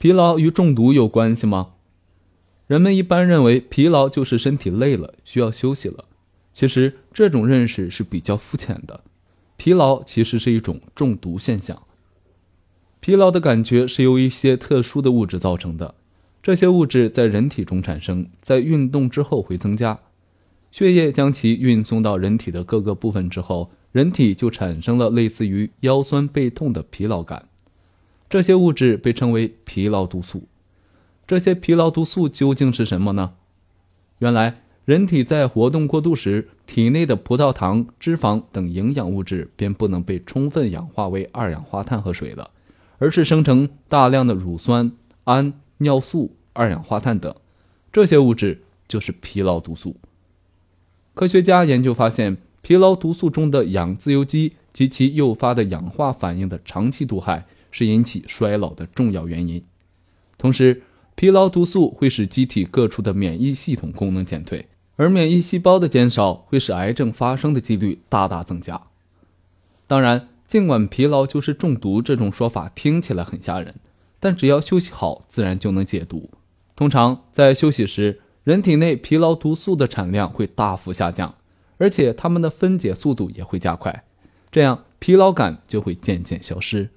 疲劳与中毒有关系吗？人们一般认为疲劳就是身体累了，需要休息了。其实这种认识是比较肤浅的。疲劳其实是一种中毒现象。疲劳的感觉是由一些特殊的物质造成的，这些物质在人体中产生，在运动之后会增加。血液将其运送到人体的各个部分之后，人体就产生了类似于腰酸背痛的疲劳感。这些物质被称为疲劳毒素。这些疲劳毒素究竟是什么呢？原来，人体在活动过度时，体内的葡萄糖、脂肪等营养物质便不能被充分氧化为二氧化碳和水了，而是生成大量的乳酸、氨、尿素、二氧化碳等。这些物质就是疲劳毒素。科学家研究发现，疲劳毒素中的氧自由基及其诱发的氧化反应的长期毒害是引起衰老的重要原因。同时，疲劳毒素会使机体各处的免疫系统功能减退，而免疫细胞的减少会使癌症发生的几率大大增加。当然，尽管疲劳就是中毒这种说法听起来很吓人，但只要休息好，自然就能解毒。通常在休息时，人体内疲劳毒素的产量会大幅下降，而且它们的分解速度也会加快，这样疲劳感就会渐渐消失。